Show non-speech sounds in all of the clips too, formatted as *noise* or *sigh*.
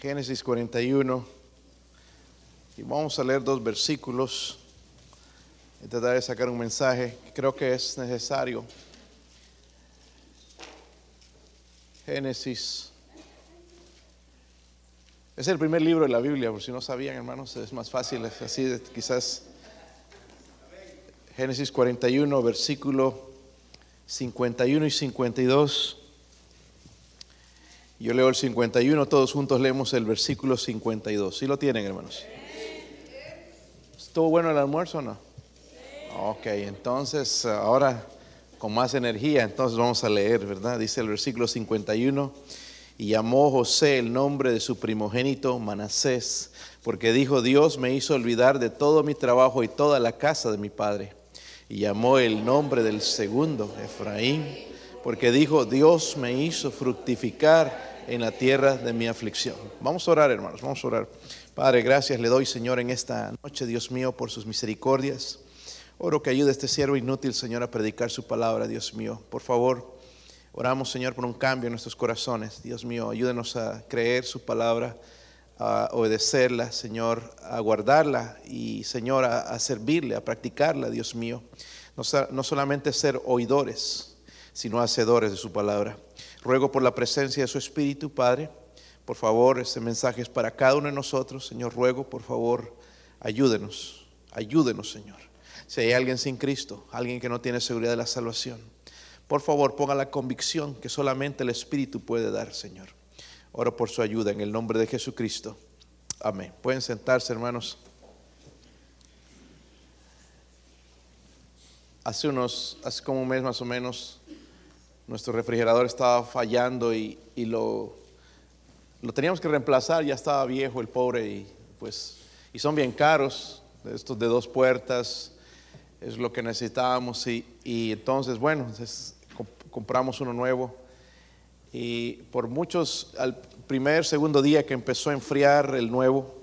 Génesis 41. Y vamos a leer dos versículos y tratar de sacar un mensaje creo que es necesario. Génesis. Es el primer libro de la Biblia, por si no sabían, hermanos, es más fácil, es así, quizás. Génesis 41, versículo 51 y 52. Yo leo el 51, todos juntos leemos el versículo 52. ¿Sí lo tienen, hermanos? ¿Estuvo bueno el almuerzo o no? Ok, entonces ahora con más energía, entonces vamos a leer, ¿verdad? Dice el versículo 51, y llamó José el nombre de su primogénito Manasés, porque dijo, Dios me hizo olvidar de todo mi trabajo y toda la casa de mi padre. Y llamó el nombre del segundo Efraín, porque dijo, Dios me hizo fructificar en la tierra de mi aflicción. Vamos a orar, hermanos, vamos a orar. Padre, gracias le doy, Señor, en esta noche, Dios mío, por sus misericordias. Oro que ayude a este siervo inútil, Señor, a predicar su palabra, Dios mío. Por favor, oramos, Señor, por un cambio en nuestros corazones. Dios mío, ayúdenos a creer su palabra, a obedecerla, Señor, a guardarla y, Señor, a, servirle, a practicarla, Dios mío. No, no solamente ser oidores, sino hacedores de su palabra. Ruego por la presencia de su Espíritu, Padre. Por favor, este mensaje es para cada uno de nosotros. Señor, ruego, por favor, ayúdenos, ayúdenos, Señor. Si hay alguien sin Cristo, alguien que no tiene seguridad de la salvación, por favor, ponga la convicción que solamente el Espíritu puede dar, Señor. Oro por su ayuda en el nombre de Jesucristo. Amén. Pueden sentarse, hermanos. Hace unos, hace como un mes más o menos, nuestro refrigerador estaba fallando y, y lo, lo teníamos que reemplazar, ya estaba viejo el pobre y pues, y son bien caros, estos de dos puertas, es lo que necesitábamos y, y entonces, bueno, compramos uno nuevo y por muchos, al primer, segundo día que empezó a enfriar el nuevo,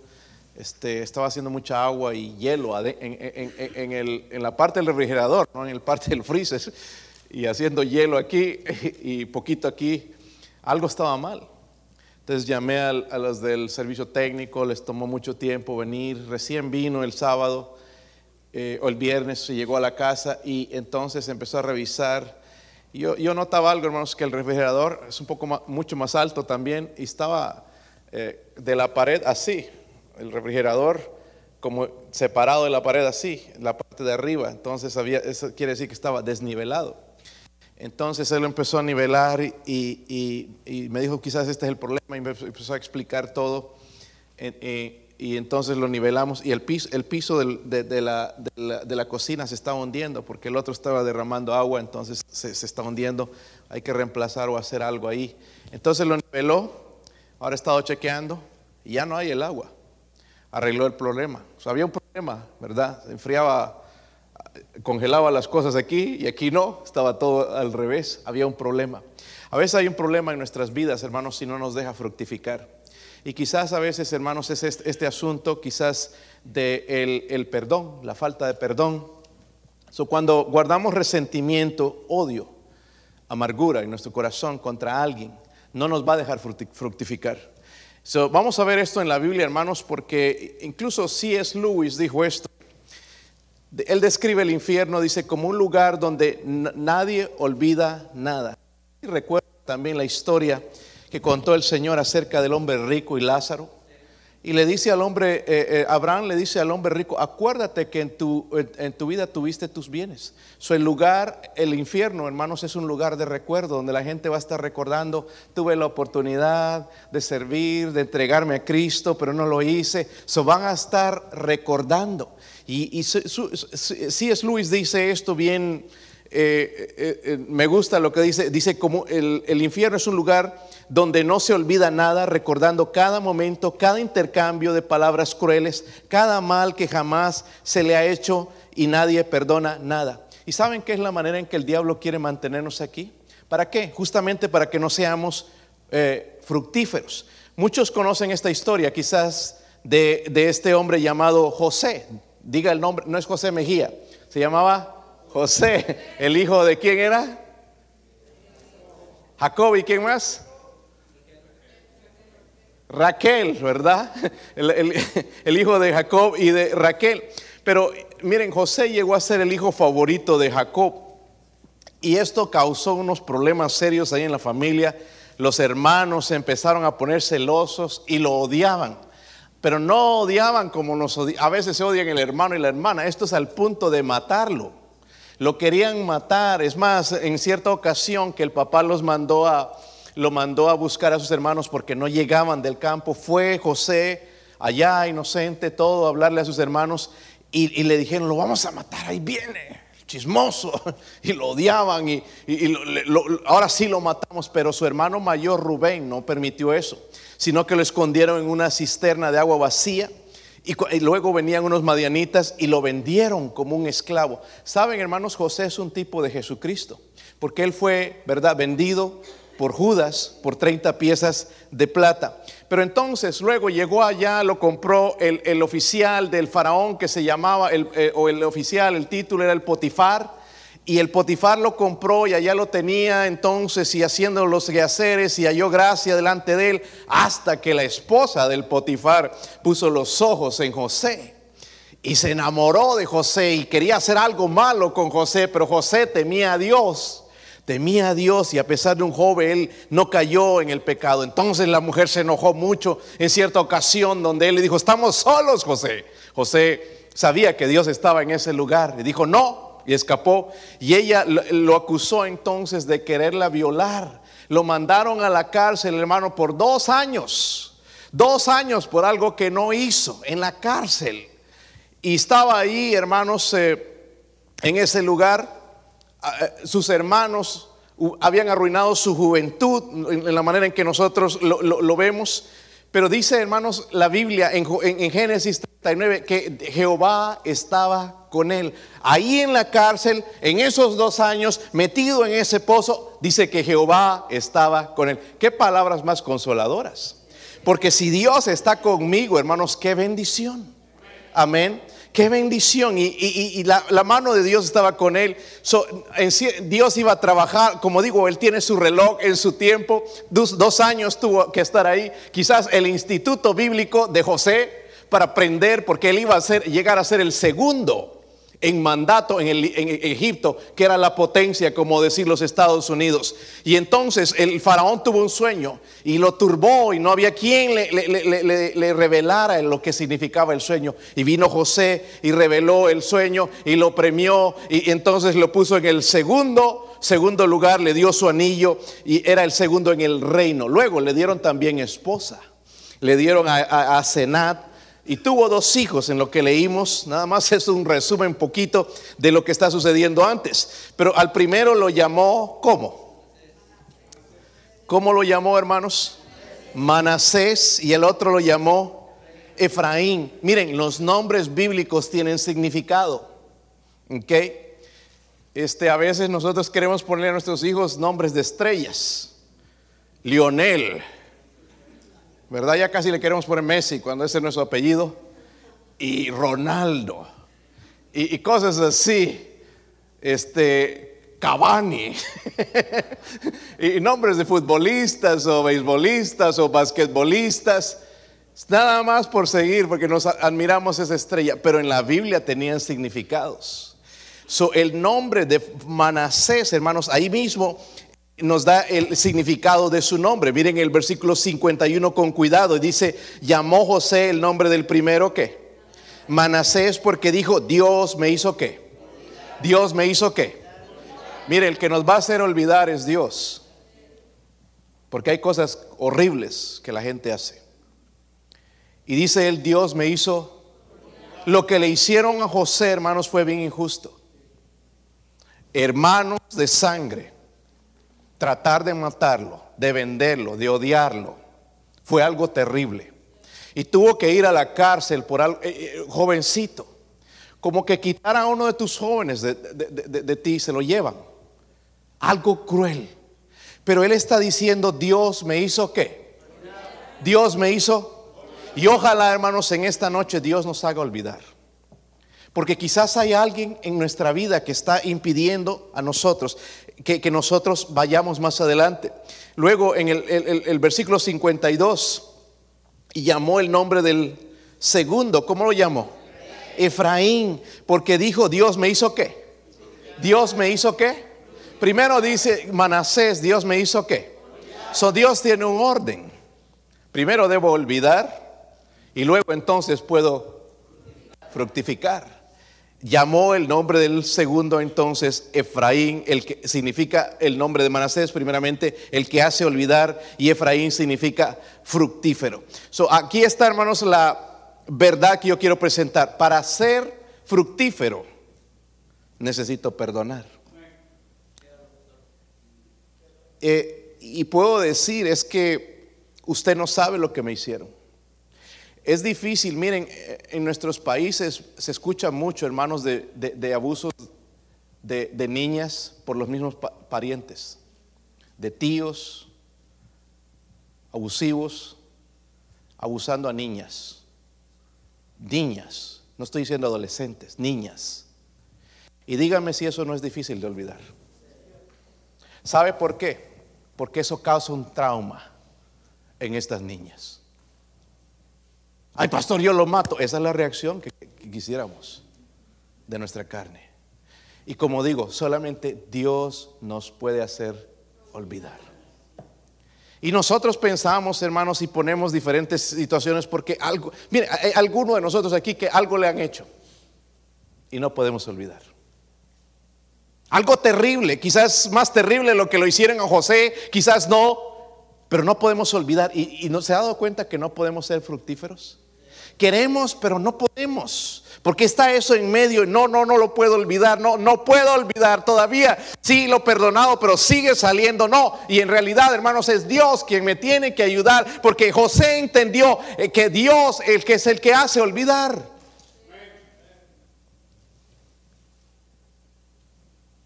este, estaba haciendo mucha agua y hielo en- en- en el- en la parte del refrigerador, no en el parte del freezer, y haciendo hielo aquí y poquito aquí, algo estaba mal. Entonces llamé a, los del servicio técnico, les tomó mucho tiempo venir, recién vino el sábado eh, o el viernes, se llegó a la casa y entonces empezó a revisar. Yo, notaba algo, hermanos, que el refrigerador es un poco mucho más alto también y estaba eh, de la pared así, el refrigerador como separado de la pared así, la parte de arriba. Entonces había, eso quiere decir que estaba desnivelado. Entonces él empezó a nivelar y, me dijo quizás este es el problema y me empezó a explicar todo. Eh, y entonces lo nivelamos y el piso, el piso de, la, cocina se estaba hundiendo porque el otro estaba derramando agua, entonces se, se está hundiendo. Hay que reemplazar o hacer algo ahí. Entonces lo niveló, ahora he estado chequeando y ya no hay el agua. Arregló el problema. Había un problema, ¿verdad? Se enfriaba congelaba las cosas aquí y aquí no, estaba todo al revés, había un problema. A veces hay un problema en nuestras vidas, hermanos, si no nos deja fructificar. Y quizás a veces, hermanos, es este, asunto quizás de perdón, la falta de perdón. So, cuando guardamos resentimiento, odio, amargura en nuestro corazón contra alguien, no nos va a dejar fructi- fructificar. So, vamos a ver esto en la Biblia, hermanos, porque incluso C.S. Lewis dijo esto. Él describe el infierno, dice, como un lugar donde nadie olvida nada. Y recuerda también la historia que contó el Señor acerca del hombre rico y Lázaro. Y le dice al hombre, eh, eh, Abraham le dice al hombre rico, acuérdate que en tu, en, en tu vida tuviste tus bienes. So, el lugar, el infierno, hermanos, es un lugar de recuerdo donde la gente va a estar recordando, tuve la oportunidad de servir, de entregarme a Cristo, pero no lo hice. So, van a estar recordando. Y, y C.S. Lewis dice esto bien, eh, eh, eh, me gusta lo que dice, dice como el, el infierno es un lugar donde no se olvida nada, recordando cada momento, cada intercambio de palabras crueles, cada mal que jamás se le ha hecho y nadie perdona nada. ¿Y saben qué es la manera en que el diablo quiere mantenernos aquí? ¿Para qué? Justamente para que no seamos eh, fructíferos. Muchos conocen esta historia, quizás de, de este hombre llamado José. Diga el nombre, no es José Mejía, se llamaba José. ¿El hijo de quién era? Jacob y quién más? Raquel, ¿verdad? El, hijo de Jacob y de Raquel. Pero miren, José llegó a ser el hijo favorito de Jacob. Y esto causó unos problemas serios ahí en la familia. Los hermanos empezaron a poner celosos y lo odiaban. Pero no odiaban como nos A veces se odian el hermano y la hermana. Esto es al punto de matarlo. Lo querían matar. Es más, en cierta ocasión que el papá los mandó a, lo mandó a buscar a sus hermanos porque no llegaban del campo. Fue José allá, inocente, todo, a hablarle a sus hermanos y, le dijeron, lo vamos a matar, ahí viene, chismoso. *laughs* Y lo odiaban y, ahora sí lo matamos, pero su hermano mayor Rubén no permitió eso, sino que lo escondieron en una cisterna de agua vacía. Y, luego venían unos madianitas y lo vendieron como un esclavo. Saben, hermanos, José es un tipo de Jesucristo, porque él fue, ¿verdad?, vendido por Judas por 30 piezas de plata. Pero entonces luego llegó allá, lo compró el, oficial del faraón que se llamaba, el, eh, o el oficial, el título era el Potifar, y el Potifar lo compró y allá lo tenía entonces y haciendo los quehaceres y halló gracia delante de él, hasta que la esposa del Potifar puso los ojos en José. Y se enamoró de José y quería hacer algo malo con José, pero José temía a Dios temía a Dios y a pesar de un joven, él no cayó en el pecado. Entonces la mujer se enojó mucho en cierta ocasión donde él le dijo, estamos solos, José. José sabía que Dios estaba en ese lugar y dijo, no, y escapó. Y ella lo acusó entonces de quererla violar. Lo mandaron a la cárcel, hermano, por dos años. Dos años por algo que no hizo en la cárcel. Y estaba ahí, hermanos, eh, en ese lugar eh, sus hermanos habían arruinado su juventud en la manera en que nosotros lo, vemos. Pero dice, hermanos, la Biblia en, Génesis 39 que Jehová estaba con él. Ahí en la cárcel, en esos dos años, metido en ese pozo, dice que Jehová estaba con él. Qué palabras más consoladoras. Porque si Dios está conmigo, hermanos, qué bendición. Amén. Qué bendición. Y, la, mano de Dios estaba con él. Dios iba a trabajar, como digo, él tiene su reloj en su tiempo. Dos, años tuvo que estar ahí. Quizás el instituto bíblico de José para aprender, porque él iba a ser, llegar a ser el segundo en mandato en, Egipto, que era la potencia, como decir los Estados Unidos. Y entonces el faraón tuvo un sueño y lo turbó y no había quien le, revelara lo que significaba el sueño. Y vino José y reveló el sueño y lo premió y entonces lo puso en el segundo, segundo lugar, le dio su anillo y era el segundo en el reino. Luego le dieron también esposa. Le dieron a, a, a Senat y tuvo dos hijos en lo que leímos, nada más es un resumen poquito de lo que está sucediendo antes. Pero al primero lo llamó, ¿cómo? ¿Cómo lo llamó, hermanos? Manasés y el otro lo llamó Efraín. Miren, los nombres bíblicos tienen significado. ¿Ok? Este, a veces nosotros queremos poner a nuestros hijos nombres de estrellas. Lionel, ¿Verdad? Ya casi le queremos poner Messi cuando ese es nuestro apellido. Y Ronaldo. Y, cosas así. Este, Cavani. *laughs* y nombres de futbolistas o beisbolistas o basquetbolistas. Nada más por seguir, porque nos admiramos esa estrella. Pero en la Biblia tenían significados. So, el nombre de Manasés, hermanos, ahí mismo nos da el significado de su nombre. Miren el versículo 51 con cuidado. Dice, llamó José el nombre del primero que. Manasés porque dijo, Dios me hizo qué. Dios me hizo qué. Mire, el que nos va a hacer olvidar es Dios. Porque hay cosas horribles que la gente hace. Y dice él, Dios me hizo. Lo que le hicieron a José, hermanos, fue bien injusto. Hermanos de sangre tratar de matarlo, de venderlo, de odiarlo, fue algo terrible. Y tuvo que ir a la cárcel por algo, eh, eh, jovencito. Como que quitar a uno de tus jóvenes de, de ti, se lo llevan. Algo cruel. Pero él está diciendo, Dios me hizo qué? Dios me hizo. Y ojalá, hermanos, en esta noche Dios nos haga olvidar. Porque quizás hay alguien en nuestra vida que está impidiendo a nosotros que, nosotros vayamos más adelante. Luego en el, versículo 52 y llamó el nombre del segundo, ¿cómo lo llamó? Efraín, porque dijo, Dios me hizo qué? Dios me hizo qué? Primero dice Manasés, Dios me hizo qué? So Dios tiene un orden. Primero debo olvidar y luego entonces puedo fructificar. Llamó el nombre del segundo entonces Efraín, el que significa el nombre de Manasés, primeramente el que hace olvidar, y Efraín significa fructífero. So, aquí está, hermanos, la verdad que yo quiero presentar. Para ser fructífero, necesito perdonar. Eh, y puedo decir es que usted no sabe lo que me hicieron. Es difícil, miren, en nuestros países se escucha mucho, hermanos, de, abusos de, niñas por los mismos parientes, de tíos abusivos, abusando a niñas, niñas, no estoy diciendo adolescentes, niñas. Y dígame si eso no es difícil de olvidar. ¿Sabe por qué? Porque eso causa un trauma en estas niñas. Ay, pastor, yo lo mato. Esa es la reacción que, quisiéramos de nuestra carne. Y como digo, solamente Dios nos puede hacer olvidar. Y nosotros pensamos, hermanos, y ponemos diferentes situaciones porque algo, mire, hay alguno de nosotros aquí que algo le han hecho y no podemos olvidar. Algo terrible, quizás más terrible lo que lo hicieron a José, quizás no, pero no podemos olvidar. ¿Y, y no se ha dado cuenta que no podemos ser fructíferos? Queremos, pero no podemos. Porque está eso en medio. No, no, no lo puedo olvidar. No, no puedo olvidar todavía. Sí, lo perdonado, pero sigue saliendo. No. Y en realidad, hermanos, es Dios quien me tiene que ayudar. Porque José entendió eh, que Dios, el que es el que hace olvidar.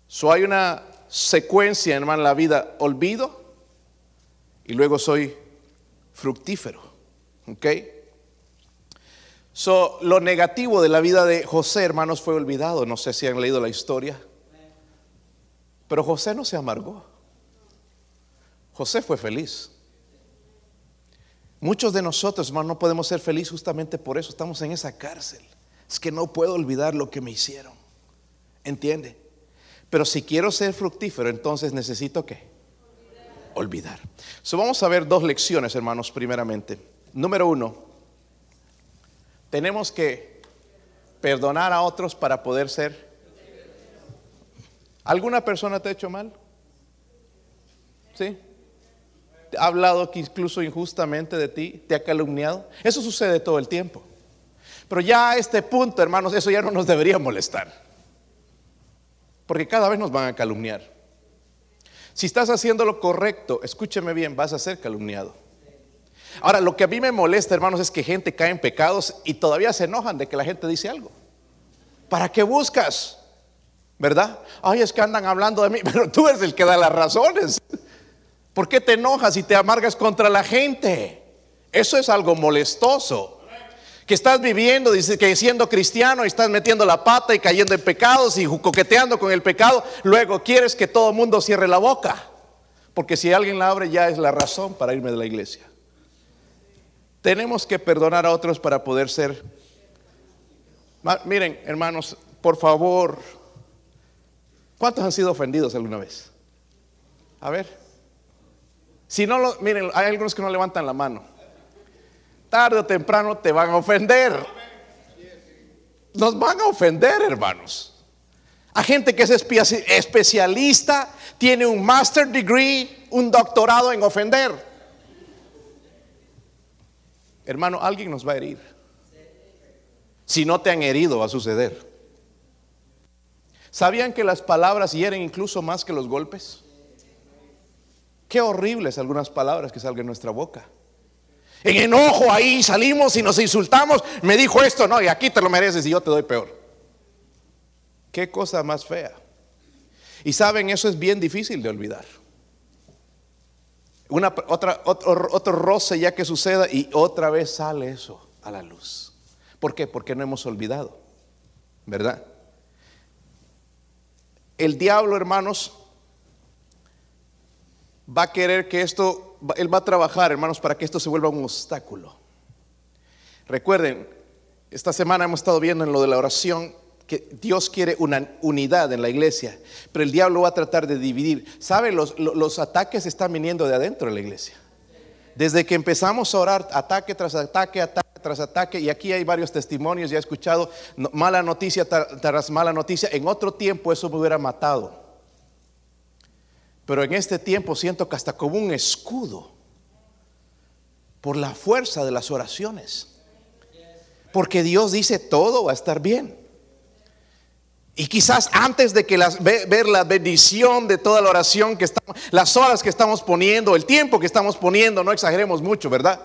So hay una secuencia, hermano, en la vida. Olvido y luego soy fructífero. ¿Ok? So, lo negativo de la vida de José, hermanos, fue olvidado. No sé si han leído la historia. Pero José no se amargó. José fue feliz. Muchos de nosotros, hermanos, no podemos ser felices justamente por eso. Estamos en esa cárcel. Es que no puedo olvidar lo que me hicieron. ¿Entiende? Pero si quiero ser fructífero, entonces necesito qué? Olvidar. So, vamos a ver dos lecciones, hermanos, primeramente. Número uno tenemos que perdonar a otros para poder ser. ¿Alguna persona te ha hecho mal? ¿Sí? ¿Te ha hablado incluso injustamente de ti? ¿Te ha calumniado? Eso sucede todo el tiempo. Pero ya a este punto, hermanos, eso ya no nos debería molestar. Porque cada vez nos van a calumniar. Si estás haciendo lo correcto, escúcheme bien, vas a ser calumniado. Ahora, lo que a mí me molesta, hermanos, es que gente cae en pecados y todavía se enojan de que la gente dice algo. ¿Para qué buscas? ¿Verdad? Ay, es que andan hablando de mí, *laughs* pero tú eres el que da las razones. ¿Por qué te enojas y te amargas contra la gente? Eso es algo molestoso. Que estás viviendo, dice que siendo cristiano y estás metiendo la pata y cayendo en pecados y coqueteando con el pecado, luego quieres que todo el mundo cierre la boca. Porque si alguien la abre ya es la razón para irme de la iglesia. Tenemos que perdonar a otros para poder ser. Miren, hermanos, por favor, ¿cuántos han sido ofendidos alguna vez? A ver. Si no lo, miren, hay algunos que no levantan la mano. Tarde o temprano te van a ofender. Nos van a ofender, hermanos. A gente que es especialista, tiene un master degree, un doctorado en ofender. Hermano, alguien nos va a herir. Si no te han herido, va a suceder. ¿Sabían que las palabras hieren incluso más que los golpes? Qué horribles algunas palabras que salgan de nuestra boca. En enojo ahí salimos y nos insultamos. Me dijo esto, no, y aquí te lo mereces y yo te doy peor. Qué cosa más fea. Y saben, eso es bien difícil de olvidar una, otra, otro, otro roce ya que suceda y otra vez sale eso a la luz. ¿Por qué? Porque no hemos olvidado, ¿verdad? El diablo, hermanos, va a querer que esto, él va a trabajar, hermanos, para que esto se vuelva un obstáculo Recuerden, esta semana hemos estado viendo en lo de la oración Dios quiere una unidad en la iglesia, pero el diablo va a tratar de dividir. ¿Sabe? Los, los ataques están viniendo de adentro de la iglesia. Desde que empezamos a orar, ataque tras ataque, ataque tras ataque, y aquí hay varios testimonios, ya he escuchado mala noticia tras mala noticia, en otro tiempo eso me hubiera matado. Pero en este tiempo siento que hasta como un escudo por la fuerza de las oraciones. Porque Dios dice todo va a estar bien. Y quizás antes de que las, ver la bendición de toda la oración que estamos, las horas que estamos poniendo, el tiempo que estamos poniendo, no exageremos mucho, ¿verdad?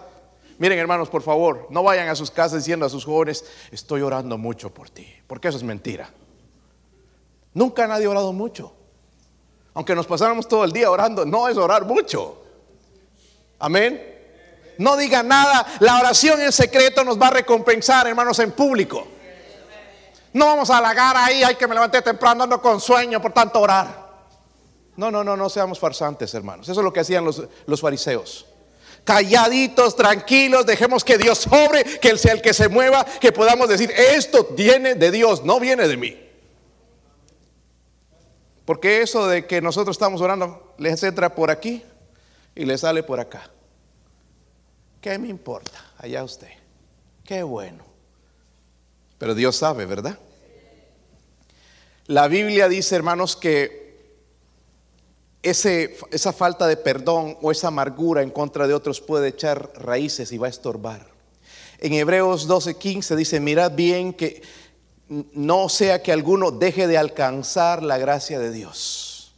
Miren hermanos, por favor, no vayan a sus casas diciendo a sus jóvenes, estoy orando mucho por ti, porque eso es mentira. Nunca nadie ha orado mucho. Aunque nos pasáramos todo el día orando, no es orar mucho. Amén. No diga nada, la oración en secreto nos va a recompensar, hermanos, en público. No vamos a halagar ahí, hay que me levanté temprano, ando con sueño, por tanto orar. No, no, no, no seamos farsantes, hermanos. Eso es lo que hacían los, los fariseos. Calladitos, tranquilos, dejemos que Dios sobre, que Él sea el que se mueva, que podamos decir, esto viene de Dios, no viene de mí. Porque eso de que nosotros estamos orando les entra por aquí y les sale por acá. ¿Qué me importa? Allá usted. Qué bueno. Pero Dios sabe, ¿verdad? La Biblia dice, hermanos, que ese, esa falta de perdón o esa amargura en contra de otros puede echar raíces y va a estorbar. En Hebreos 12:15 dice, mirad bien que no sea que alguno deje de alcanzar la gracia de Dios.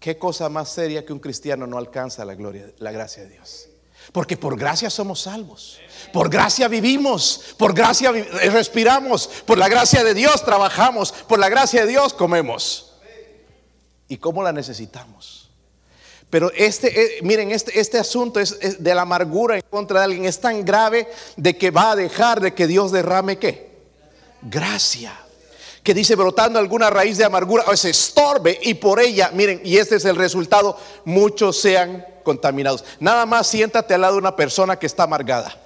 ¿Qué cosa más seria que un cristiano no alcanza la gloria, la gracia de Dios? Porque por gracia somos salvos. Por gracia vivimos, por gracia respiramos, por la gracia de Dios trabajamos, por la gracia de Dios comemos. ¿Y cómo la necesitamos? Pero este, eh, miren, este, este asunto es, de la amargura en contra de alguien. Es tan grave de que va a dejar de que Dios derrame qué? Gracia. Que dice brotando alguna raíz de amargura o se estorbe y por ella, miren, y este es el resultado, muchos sean contaminados. Nada más siéntate al lado de una persona que está amargada.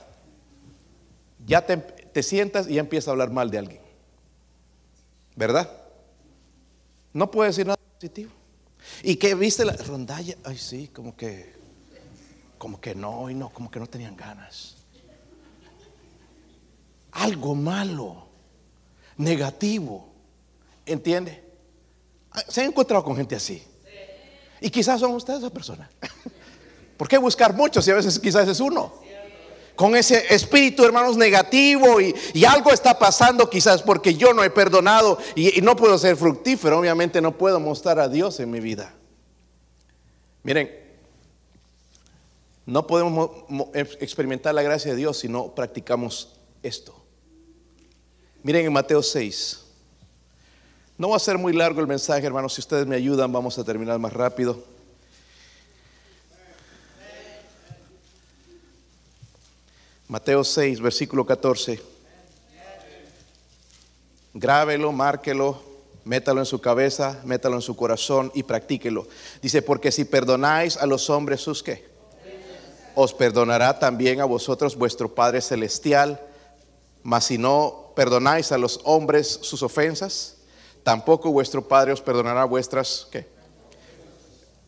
Ya te, sientas y ya empieza a hablar mal de alguien. ¿Verdad? No puede decir nada positivo. Y que viste la rondalla, ay sí, como que, como que no, y no, como que no tenían ganas. Algo malo, negativo, ¿entiende? ¿Se han encontrado con gente así? Y quizás son ustedes esa persona. *laughs* ¿Por qué buscar mucho si a veces quizás es uno? Con ese espíritu, hermanos, negativo y, algo está pasando quizás porque yo no he perdonado y, no puedo ser fructífero. Obviamente no puedo mostrar a Dios en mi vida. Miren, no podemos experimentar la gracia de Dios si no practicamos esto. Miren en Mateo 6. No va a ser muy largo el mensaje, hermanos. Si ustedes me ayudan, vamos a terminar más rápido. Mateo 6, versículo 14. Grábelo, márquelo, métalo en su cabeza, métalo en su corazón y practíquelo. Dice, porque si perdonáis a los hombres sus qué, os perdonará también a vosotros vuestro Padre Celestial. Mas si no perdonáis a los hombres sus ofensas, tampoco vuestro Padre os perdonará vuestras qué.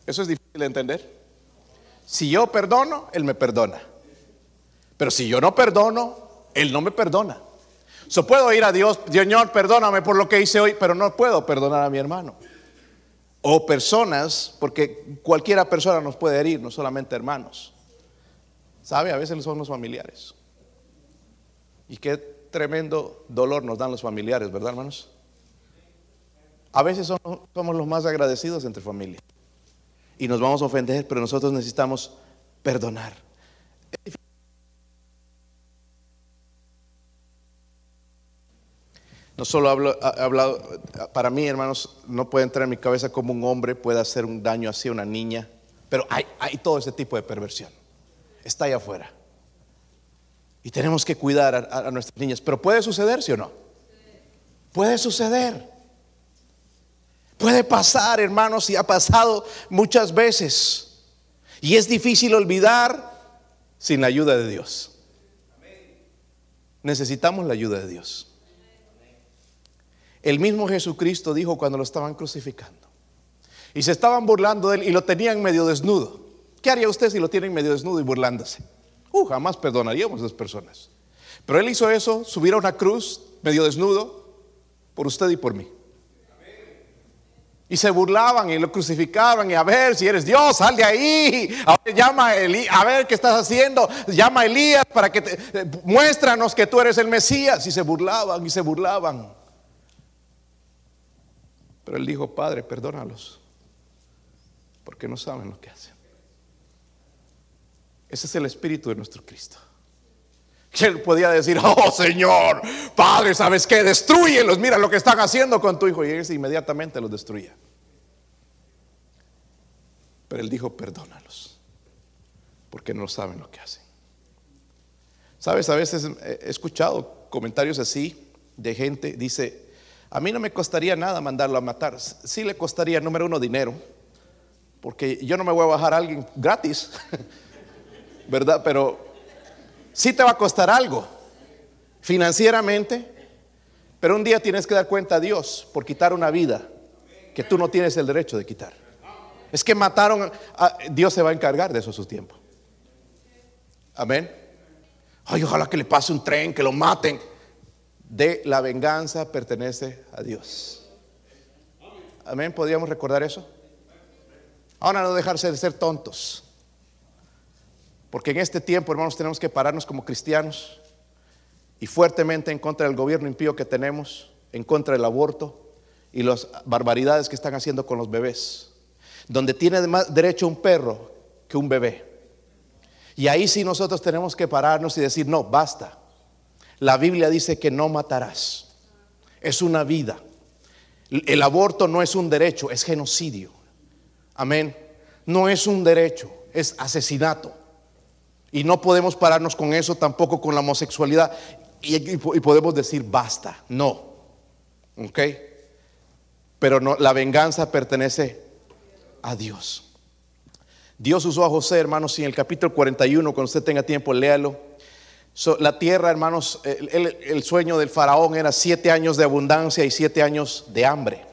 Eso es difícil de entender. Si yo perdono, Él me perdona. Pero si yo no perdono, Él no me perdona. So puedo ir a Dios, Señor, perdóname por lo que hice hoy, pero no puedo perdonar a mi hermano. O personas, porque cualquiera persona nos puede herir, no solamente hermanos. ¿Sabe? A veces son los familiares. Y qué tremendo dolor nos dan los familiares, ¿verdad, hermanos? A veces somos, los más agradecidos entre familia. Y nos vamos a ofender, pero nosotros necesitamos perdonar. No solo hablo, hablado, para mí, hermanos, no puede entrar en mi cabeza como un hombre puede hacer un daño así a una niña, pero hay, todo ese tipo de perversión. Está ahí afuera. Y tenemos que cuidar a, a nuestras niñas. Pero puede suceder, ¿sí o no? Puede suceder. Puede pasar, hermanos, y ha pasado muchas veces. Y es difícil olvidar sin la ayuda de Dios. necesitamos la ayuda de Dios. El mismo Jesucristo dijo cuando lo estaban crucificando. Y se estaban burlando de él y lo tenían medio desnudo. ¿Qué haría usted si lo tienen medio desnudo y burlándose? Uh, jamás perdonaríamos a esas personas. Pero él hizo eso, subir a una cruz medio desnudo por usted y por mí. Y se burlaban y lo crucificaban y a ver si eres Dios, sal de ahí. A llama a, a ver qué estás haciendo. Llama a Elías para que te, eh, muéstranos que tú eres el Mesías. Y se burlaban y se burlaban. Pero él dijo, Padre, perdónalos, porque no saben lo que hacen. Ese es el espíritu de nuestro Cristo. Que él podía decir, oh Señor, Padre, ¿sabes qué? Destruyelos, mira lo que están haciendo con tu hijo. Y él inmediatamente los destruía. Pero él dijo, perdónalos, porque no saben lo que hacen. Sabes, a veces he escuchado comentarios así de gente, dice, a mí no me costaría nada mandarlo a matar. Sí le costaría, número uno, dinero, porque yo no me voy a bajar a alguien gratis, *laughs* ¿verdad? Pero sí te va a costar algo financieramente, pero un día tienes que dar cuenta a Dios por quitar una vida que tú no tienes el derecho de quitar. Es que mataron, a, Dios se va a encargar de eso a su tiempo. Amén. Ay, ojalá que le pase un tren, que lo maten. De la venganza pertenece a Dios. Amén. ¿Podríamos recordar eso? Ahora no dejarse de ser tontos. Porque en este tiempo, hermanos, tenemos que pararnos como cristianos y fuertemente en contra del gobierno impío que tenemos, en contra del aborto y las barbaridades que están haciendo con los bebés. Donde tiene más derecho un perro que un bebé. Y ahí sí nosotros tenemos que pararnos y decir, no, basta. La Biblia dice que no matarás. Es una vida. El aborto no es un derecho, es genocidio. Amén. No es un derecho, es asesinato. Y no podemos pararnos con eso, tampoco con la homosexualidad. Y, podemos decir, basta. No. ¿Ok? Pero la venganza pertenece a Dios. Dios usó a José, hermanos, y en el capítulo 41, cuando usted tenga tiempo, léalo. La tierra, hermanos, el, el- sueño del faraón era siete años de abundancia y siete años de hambre.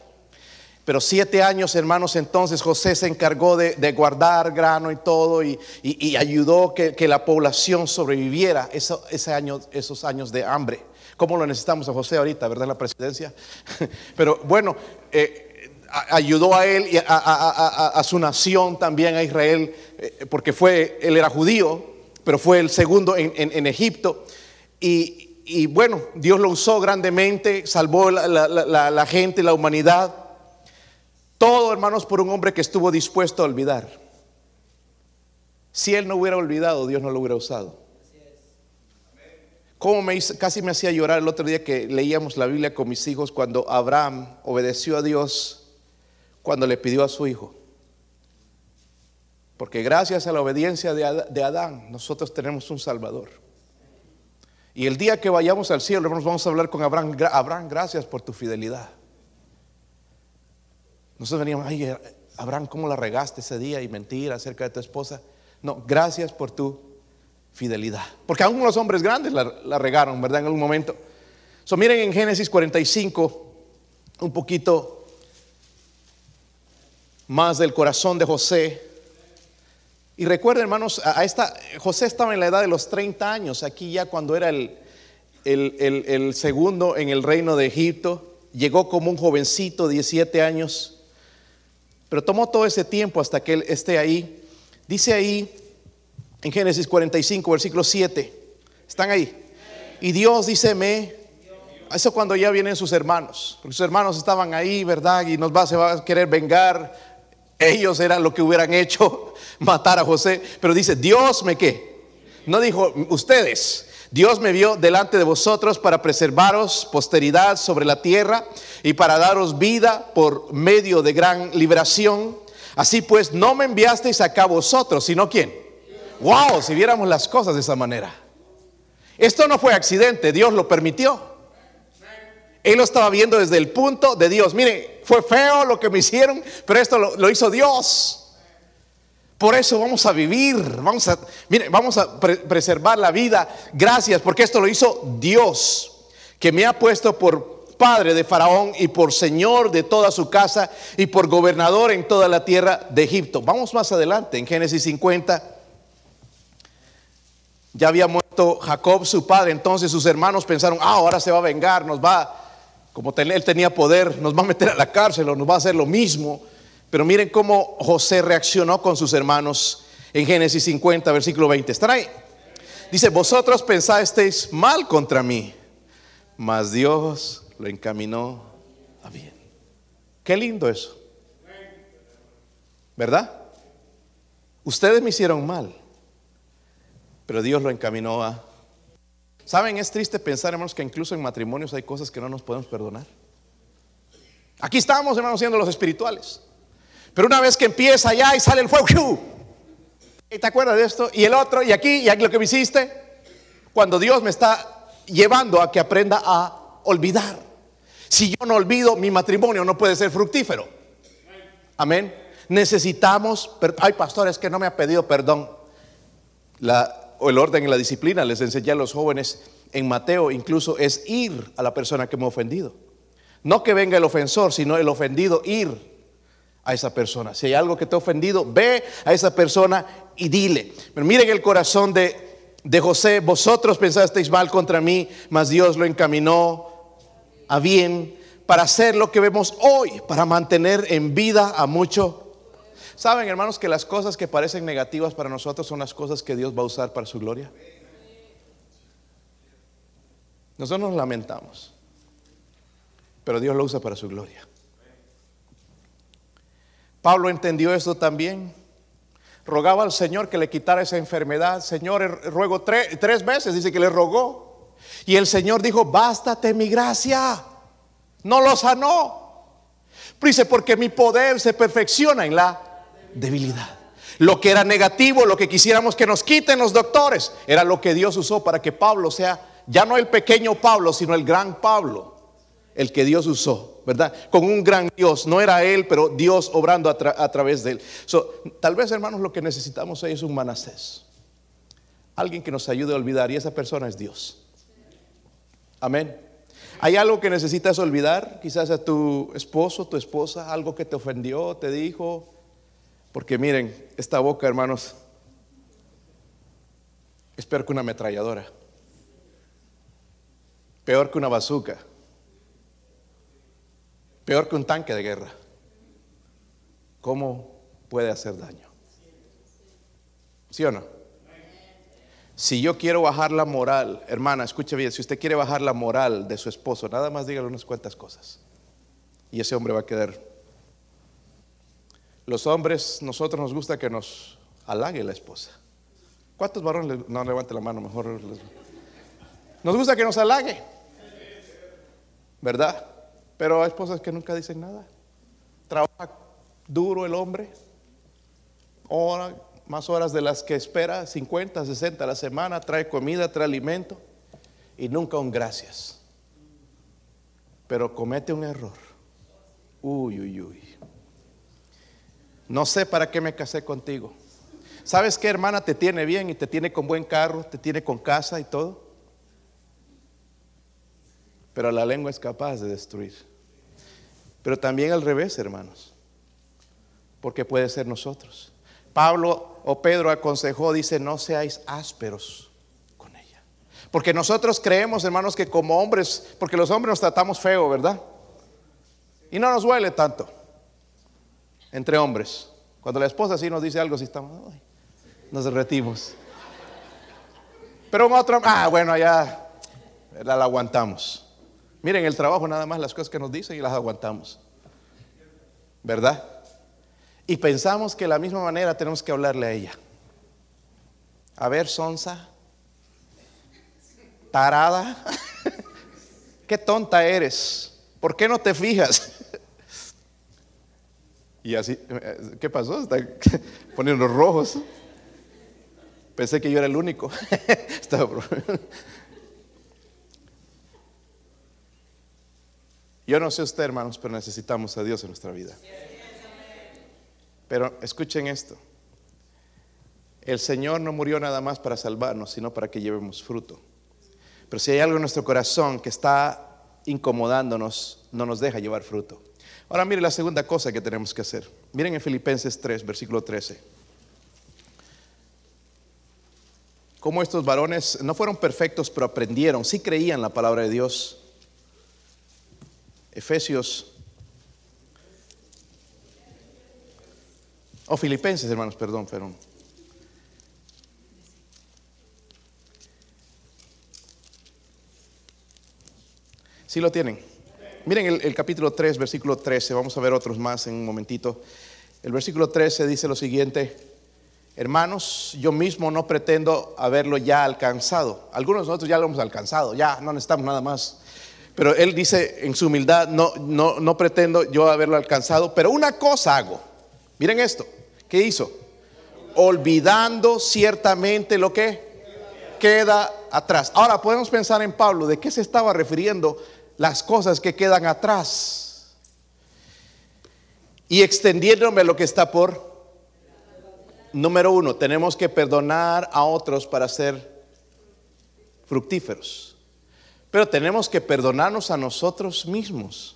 Pero siete años, hermanos, entonces José se encargó de, guardar grano y todo y, y- ayudó que, que la población sobreviviera ese año, esos años de hambre. ¿Cómo lo necesitamos a José ahorita, verdad, en la presidencia? *laughs* Pero bueno, eh, ayudó a él y a, a- a- a- a su nación también, a Israel, eh, porque fue, él era judío, pero fue el segundo en, en- en Egipto. Y, y bueno, Dios lo usó grandemente, salvó la, la- la- gente, la humanidad. Todo, hermanos, por un hombre que estuvo dispuesto a olvidar. Si él no hubiera olvidado, Dios no lo hubiera usado. Como me hizo- casi me hacía llorar el otro día que leíamos la Biblia con mis hijos cuando Abraham obedeció a Dios cuando le pidió a su hijo. Porque gracias a la obediencia de Ad- de Adán, nosotros tenemos un Salvador. Y el día que vayamos al cielo, hermanos, vamos a hablar con Abraham. Abraham, gracias por tu fidelidad. Nosotros veníamos, ay, Abraham, ¿cómo la regaste ese día y mentir acerca de tu esposa? No, gracias por tu fidelidad. Porque aún los hombres grandes la, la regaron, ¿verdad? En algún momento. So, miren en Génesis 45, un poquito más del corazón de José. Y recuerden, hermanos, a esta, José estaba en la edad de los 30 años, aquí ya cuando era el, el- el- el segundo en el reino de Egipto, llegó como un jovencito, 17 años, pero tomó todo ese tiempo hasta que él esté ahí. Dice ahí en Génesis 45, versículo 7, ¿están ahí? Y Dios dice, me, eso cuando ya vienen sus hermanos, porque sus hermanos estaban ahí, ¿verdad? Y nos va, se va a querer vengar. Ellos eran lo que hubieran hecho, *laughs* matar a José. Pero dice, Dios me qué. No dijo, ustedes. Dios me vio delante de vosotros para preservaros posteridad sobre la tierra y para daros vida por medio de gran liberación. Así pues, no me enviasteis acá vosotros, sino quién. Wow, si viéramos las cosas de esa manera. Esto no fue accidente, Dios lo permitió. Él lo estaba viendo desde el punto de Dios. Mire, fue feo lo que me hicieron, pero esto lo, hizo Dios. Por eso vamos a vivir, vamos a, mire, vamos a preservar la vida. Gracias, porque esto lo hizo Dios, que me ha puesto por padre de Faraón y por señor de toda su casa y por gobernador en toda la tierra de Egipto. Vamos más adelante, en Génesis 50. Ya había muerto Jacob, su padre, entonces sus hermanos pensaron, ah, ahora se va a vengar, nos va, como él tenía poder, nos va a meter a la cárcel o nos va a hacer lo mismo. Pero miren cómo José reaccionó con sus hermanos en Génesis 50, versículo 20. ¿Están ahí? Dice, vosotros pensasteis mal contra mí, mas Dios lo encaminó a bien. Qué lindo eso. ¿Verdad? Ustedes me hicieron mal, pero Dios lo encaminó a... ¿Saben? Es triste pensar, hermanos, que incluso en matrimonios hay cosas que no nos podemos perdonar. Aquí estamos, hermanos, siendo los espirituales. Pero una vez que empieza allá y sale el fuego, ¿y ¿te acuerdas de esto? Y el otro, y aquí, y aquí lo que me hiciste. Cuando Dios me está llevando a que aprenda a olvidar. Si yo no olvido, mi matrimonio no puede ser fructífero. Amén. Necesitamos, hay pastores que no me han pedido perdón. La, o el orden y la disciplina les enseñé a los jóvenes en Mateo, incluso es ir a la persona que me ha ofendido. No que venga el ofensor, sino el ofendido ir a esa persona. Si hay algo que te ha ofendido, ve a esa persona y dile. Pero miren el corazón de, de José, vosotros pensasteis mal contra mí, mas Dios lo encaminó a bien para hacer lo que vemos hoy, para mantener en vida a mucho. Saben, hermanos, que las cosas que parecen negativas para nosotros son las cosas que Dios va a usar para su gloria. Nosotros nos lamentamos, pero Dios lo usa para su gloria. Pablo entendió esto también. Rogaba al Señor que le quitara esa enfermedad. Señor, ruego tres, veces, dice que le rogó. Y el Señor dijo, bástate mi gracia. No lo sanó. dice, porque mi poder se perfecciona en la debilidad. Lo que era negativo, lo que quisiéramos que nos quiten los doctores, era lo que Dios usó para que Pablo sea ya no el pequeño Pablo, sino el gran Pablo, el que Dios usó ¿verdad? Con un gran Dios. No era Él, pero Dios obrando a, través de Él. tal vez, hermanos, lo que necesitamos hoy es un manasés. Alguien que nos ayude a olvidar y esa persona es Dios. Amén. ¿Hay algo que necesitas olvidar? Quizás a tu esposo, tu esposa, algo que te ofendió, te dijo. Porque miren, esta boca, hermanos, es peor que una ametralladora. Peor que una bazooka. Peor que un tanque de guerra. ¿Cómo puede hacer daño? ¿Sí o no? Si yo quiero bajar la moral, hermana, escuche bien, si usted quiere bajar la moral de su esposo, nada más dígale unas cuantas cosas. Y ese hombre va a quedar. Los hombres, nosotros nos gusta que nos halague la esposa. ¿Cuántos varones? No levante la mano, mejor. Nos gusta que nos halague. ¿Verdad? Pero hay esposas que nunca dicen nada. Trabaja duro el hombre. Más horas de las que espera, 50, 60 a la semana, trae comida, trae alimento y nunca un gracias. Pero comete un error. Uy, uy, uy. No sé para qué me casé contigo. ¿Sabes qué, hermana? Te tiene bien y te tiene con buen carro, te tiene con casa y todo. Pero la lengua es capaz de destruir. Pero también al revés, hermanos, porque puede ser nosotros. Pablo o Pedro aconsejó, dice, no seáis ásperos con ella. Porque nosotros creemos, hermanos, que como hombres, porque los hombres nos tratamos feo, ¿verdad? Y no nos duele tanto entre hombres. Cuando la esposa sí nos dice algo, si estamos, nos derretimos. Pero en otro, ah, bueno, ya la aguantamos. Miren, el trabajo nada más las cosas que nos dicen y las aguantamos. ¿Verdad? Y pensamos que de la misma manera tenemos que hablarle a ella. A ver, Sonsa, tarada, *laughs* qué tonta eres. ¿Por qué no te fijas? Y así, ¿qué pasó? Está *laughs* poniendo rojos. Pensé que yo era el único. *laughs* *laughs* Yo no sé usted, hermanos, pero necesitamos a Dios en nuestra vida. Pero escuchen esto. el Señor no murió nada más para salvarnos, sino para que llevemos fruto. Pero si hay algo en nuestro corazón que está incomodándonos, no nos deja llevar fruto. Ahora mire la segunda cosa que tenemos que hacer. Miren en Filipenses 3, versículo 13. Cómo estos varones no fueron perfectos, pero aprendieron, sí creían la palabra de Dios. Efesios O Filipenses, hermanos, perdón, perdón. ¿Sí lo tienen? Miren el, capítulo 3, versículo 13. Vamos a ver otros más en un momentito. El versículo 13 dice lo siguiente. Hermanos, yo mismo no pretendo haberlo ya alcanzado. Algunos de nosotros ya lo hemos alcanzado, ya no necesitamos nada más. Pero él dice en su humildad, no, no, no pretendo yo haberlo alcanzado, pero una cosa hago. Miren esto. ¿Qué hizo? Olvidando ciertamente lo que queda atrás. Ahora podemos pensar en Pablo, ¿de qué se estaba refiriendo las cosas que quedan atrás? Y extendiéndome lo que está por... Número uno, tenemos que perdonar a otros para ser fructíferos. Pero tenemos que perdonarnos a nosotros mismos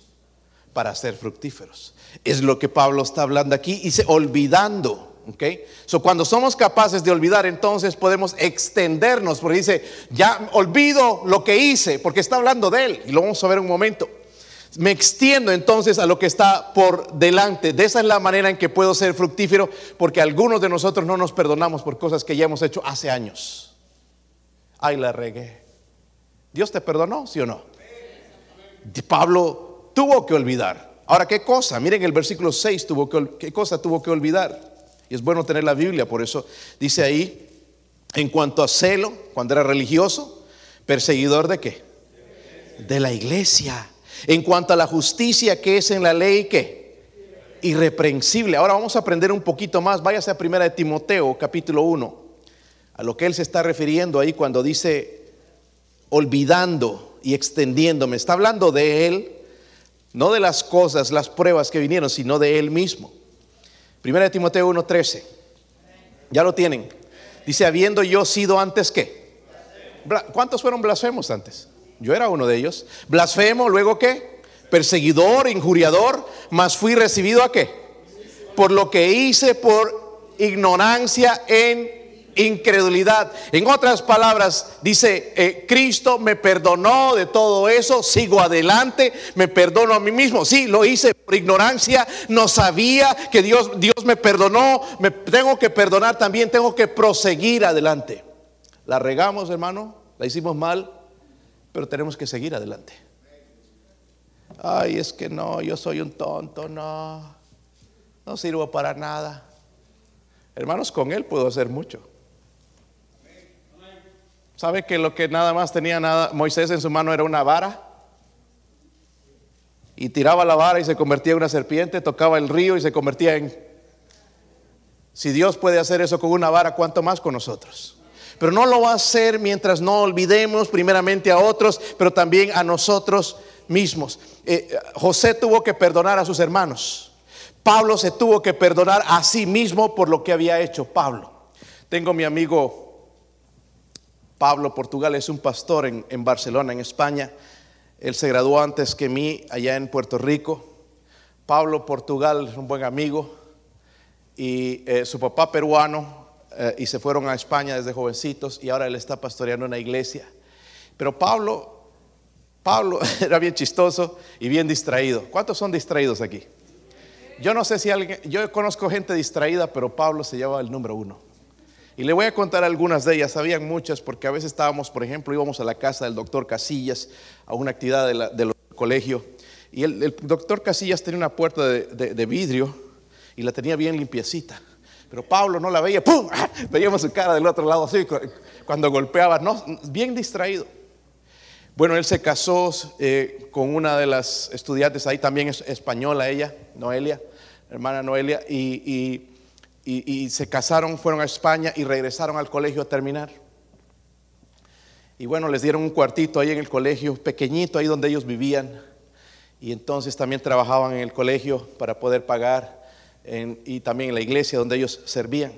para ser fructíferos. Es lo que Pablo está hablando aquí, dice olvidando. ¿Ok? So, cuando somos capaces de olvidar, entonces podemos extendernos, porque dice, ya olvido lo que hice, porque está hablando de él, y lo vamos a ver un momento. Me extiendo entonces a lo que está por delante. De esa es la manera en que puedo ser fructífero, porque algunos de nosotros no nos perdonamos por cosas que ya hemos hecho hace años. Ay, la regué. ¿Dios te perdonó, sí o no? Pablo tuvo que olvidar. Ahora, ¿qué cosa? Miren el versículo 6, tuvo que, ¿qué cosa tuvo que olvidar? Y es bueno tener la Biblia, por eso dice ahí, en cuanto a celo, cuando era religioso, perseguidor de qué? De la iglesia. En cuanto a la justicia que es en la ley, ¿qué? Irreprensible. Ahora vamos a aprender un poquito más. Váyase a primera de Timoteo, capítulo 1, a lo que él se está refiriendo ahí cuando dice olvidando y extendiéndome. Está hablando de él no de las cosas, las pruebas que vinieron, sino de Él mismo. Primera de Timoteo 1:13. Ya lo tienen. Dice, habiendo yo sido antes que. ¿Cuántos fueron blasfemos antes? Yo era uno de ellos. Blasfemo, luego qué? Perseguidor, injuriador, mas fui recibido a qué? Por lo que hice por ignorancia en incredulidad. En otras palabras, dice, eh, Cristo me perdonó de todo eso, sigo adelante, me perdono a mí mismo. Sí, lo hice por ignorancia, no sabía que Dios, Dios me perdonó, me tengo que perdonar también, tengo que proseguir adelante. La regamos, hermano, la hicimos mal, pero tenemos que seguir adelante. Ay, es que no, yo soy un tonto, no, no sirvo para nada. Hermanos, con Él puedo hacer mucho. ¿Sabe que lo que nada más tenía Moisés en su mano era una vara? Y tiraba la vara y se convertía en una serpiente, tocaba el río y se convertía en... Si Dios puede hacer eso con una vara, ¿cuánto más con nosotros? Pero no lo va a hacer mientras no olvidemos primeramente a otros, pero también a nosotros mismos. Eh, José tuvo que perdonar a sus hermanos. Pablo se tuvo que perdonar a sí mismo por lo que había hecho Pablo. Tengo mi amigo Pablo Portugal es un pastor en, Barcelona, en España. Él se graduó antes que mí allá en Puerto Rico. Pablo Portugal es un buen amigo y eh, su papá peruano eh, y se fueron a España desde jovencitos y ahora él está pastoreando una iglesia. Pero Pablo, Pablo *laughs* era bien chistoso y bien distraído. ¿Cuántos son distraídos aquí? Yo no sé si alguien, yo conozco gente distraída, pero Pablo se lleva el número uno. Y le voy a contar algunas de ellas, habían muchas, porque a veces estábamos, por ejemplo, íbamos a la casa del doctor Casillas, a una actividad del colegio, y el, doctor Casillas tenía una puerta de, vidrio y la tenía bien limpiecita. Pero Pablo no la veía, ¡pum! *laughs* Veíamos su cara del otro lado así, cuando golpeaba, no, bien distraído. Bueno, él se casó eh, con una de las estudiantes, ahí también es española ella, Noelia, hermana Noelia, y y, se casaron, fueron a España y regresaron al colegio a terminar. Y bueno, les dieron un cuartito ahí en el colegio, pequeñito, ahí donde ellos vivían. Y entonces también trabajaban en el colegio para poder pagar y también en la iglesia donde ellos servían.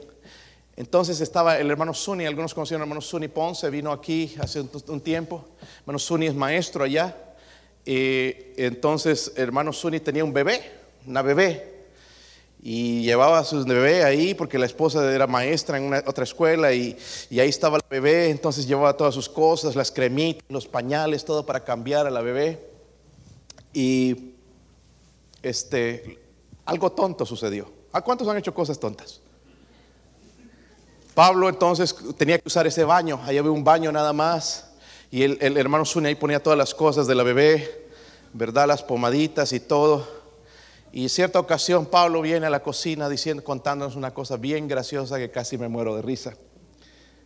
Entonces estaba el hermano Suni, algunos conocieron al hermano Suni Ponce, vino aquí hace un, tiempo. hermano Suni es maestro allá. Y entonces el hermano Suni tenía un bebé, una bebé. Y llevaba a su bebé ahí porque la esposa era maestra en otra escuela y, ahí estaba el bebé. Entonces llevaba todas sus cosas, las cremitas, los pañales, todo para cambiar a la bebé. Y este, algo tonto sucedió. ¿A cuántos han hecho cosas tontas? Pablo entonces tenía que usar ese baño, ahí había un baño nada más, y el, hermano Zuni ahí ponía todas las cosas de la bebé, ¿verdad? Las pomaditas y todo. Y cierta ocasión Pablo viene a la cocina diciendo, contándonos una cosa bien graciosa que casi me muero de risa.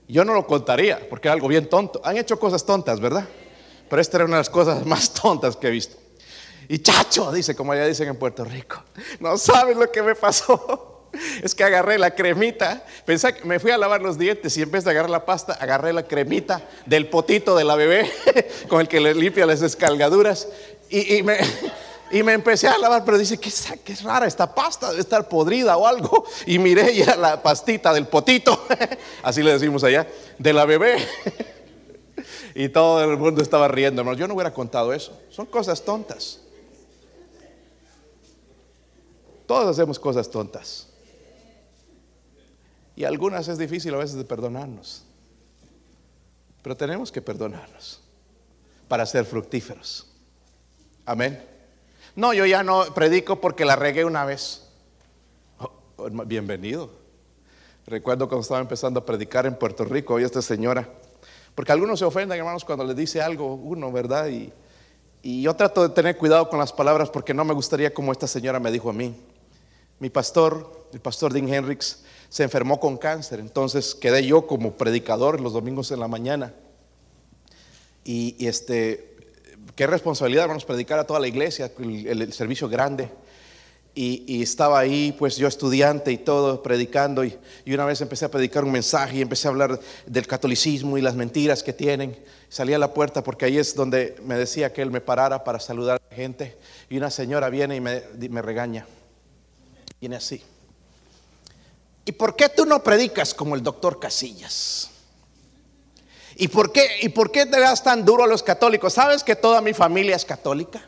Yo no lo contaría porque es algo bien tonto. Han hecho cosas tontas, ¿verdad? Pero esta era una de las cosas *laughs* más tontas que he visto. Y chacho, dice, como ya dicen en Puerto Rico, no sabes lo que me pasó. *laughs* Es que agarré la cremita, pensé que me fui a lavar los dientes y en vez de agarrar la pasta, agarré la cremita del potito de la bebé *laughs* con el que le limpia las escalgaduras y, me, y me empecé a lavar, pero dice, ¿qué, qué rara esta pasta, debe estar podrida o algo. Y miré ya la pastita del potito, *laughs* así le decimos allá, de la bebé. *laughs* Y todo el mundo estaba riendo, hermano. Yo no hubiera contado eso. Son cosas tontas. Todos hacemos cosas tontas. Y algunas es difícil a veces de perdonarnos. Pero tenemos que perdonarnos para ser fructíferos. Amén. No, yo ya no predico porque la regué una vez. Oh, oh, bienvenido. Recuerdo cuando estaba empezando a predicar en Puerto Rico, hoy esta señora, porque algunos se ofenden, hermanos, cuando les dice algo uno, ¿verdad? Y, y yo trato de tener cuidado con las palabras porque no me gustaría como esta señora me dijo a mí. Mi pastor, el pastor Dean Hendricks, se enfermó con cáncer, entonces quedé yo como predicador los domingos en la mañana. Y, este, qué responsabilidad, hermanos, predicar a toda la iglesia, el, servicio grande. Y, estaba ahí, pues yo estudiante y todo, predicando. Y, una vez empecé a predicar un mensaje y empecé a hablar del catolicismo y las mentiras que tienen. Salí a la puerta porque ahí es donde me decía que él me parara para saludar a la gente. Y una señora viene y me, me regaña. Viene así. ¿Y por qué tú no predicas como el doctor Casillas? ¿Y por qué, y por qué te das tan duro a los católicos? ¿Sabes que toda mi familia es católica?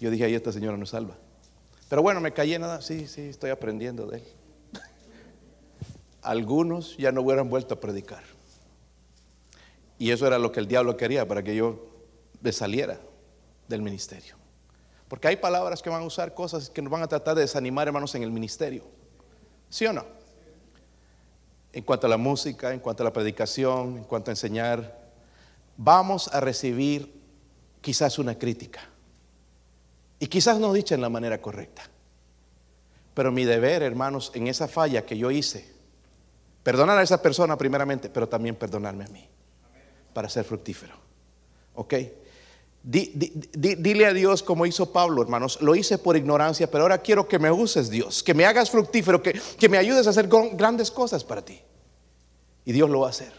Yo dije, ahí esta señora nos salva. Pero bueno, me callé nada. Sí, sí, estoy aprendiendo de él. *laughs* Algunos ya no hubieran vuelto a predicar. Y eso era lo que el diablo quería para que yo me saliera del ministerio. Porque hay palabras que van a usar cosas que nos van a tratar de desanimar, hermanos, en el ministerio. ¿Sí o no? En cuanto a la música, en cuanto a la predicación, en cuanto a enseñar, vamos a recibir quizás una crítica. Y quizás no dicha en la manera correcta. Pero mi deber, hermanos, en esa falla que yo hice, perdonar a esa persona primeramente, pero también perdonarme a mí, para ser fructífero. ¿Ok? Dile a Dios como hizo Pablo, hermanos. Lo hice por ignorancia, pero ahora quiero que me uses, Dios. Que me hagas fructífero, que, me ayudes a hacer grandes cosas para ti. Y Dios lo va a hacer.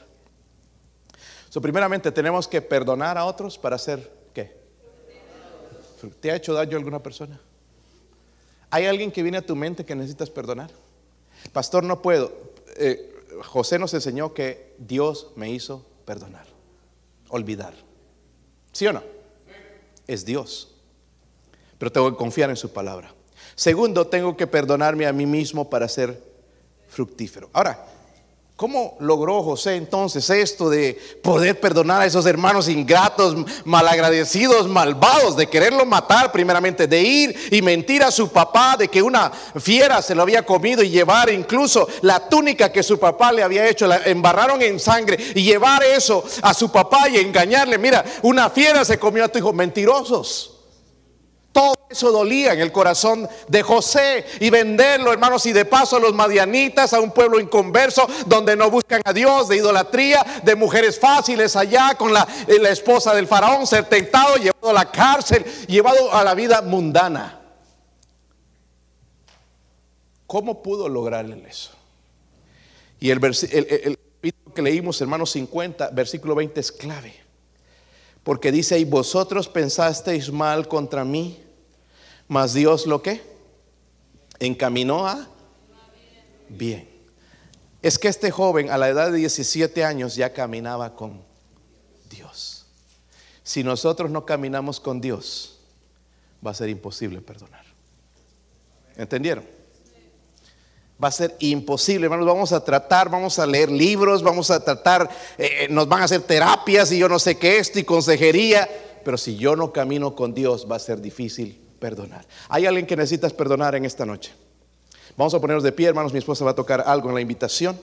So, primeramente, tenemos que perdonar a otros para hacer qué? ¿Te ha hecho daño a alguna persona? ¿Hay alguien que viene a tu mente que necesitas perdonar? Pastor, no puedo. Eh, José nos enseñó que Dios me hizo perdonar, olvidar. ¿Sí o no? Es Dios. Pero tengo que confiar en su palabra. Segundo, tengo que perdonarme a mí mismo para ser fructífero. Ahora, ¿Cómo logró José entonces esto de poder perdonar a esos hermanos ingratos, malagradecidos, malvados, de quererlo matar primeramente, de ir y mentir a su papá de que una fiera se lo había comido y llevar incluso la túnica que su papá le había hecho, la embarraron en sangre y llevar eso a su papá y engañarle, mira, una fiera se comió a tu hijo, mentirosos. Eso dolía en el corazón de José y venderlo, hermanos, y de paso a los madianitas, a un pueblo inconverso donde no buscan a Dios, de idolatría, de mujeres fáciles allá con la, eh, esposa del faraón, ser tentado, llevado a la cárcel, llevado a la vida mundana. ¿Cómo pudo lograrle eso? Y el, el que leímos, hermanos 50, versículo 20 es clave. Porque dice, y vosotros pensasteis mal contra mí, mas Dios lo que encaminó a bien. es que este joven a la edad de 17 años ya caminaba con Dios. Si nosotros no caminamos con Dios, va a ser imposible perdonar. ¿Entendieron? Va a ser imposible, hermanos. Vamos a tratar, vamos a leer libros, vamos a tratar, eh, nos van a hacer terapias y yo no sé qué esto y consejería. Pero si yo no camino con Dios, va a ser difícil perdonar. ¿Hay alguien que necesitas perdonar en esta noche? Vamos a ponernos de pie, hermanos. Mi esposa va a tocar algo en la invitación.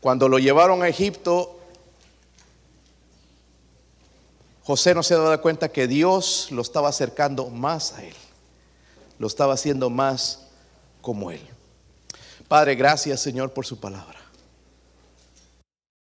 Cuando lo llevaron a Egipto, José no se daba cuenta que Dios lo estaba acercando más a él. Lo estaba haciendo más como Él. Padre, gracias Señor por su palabra.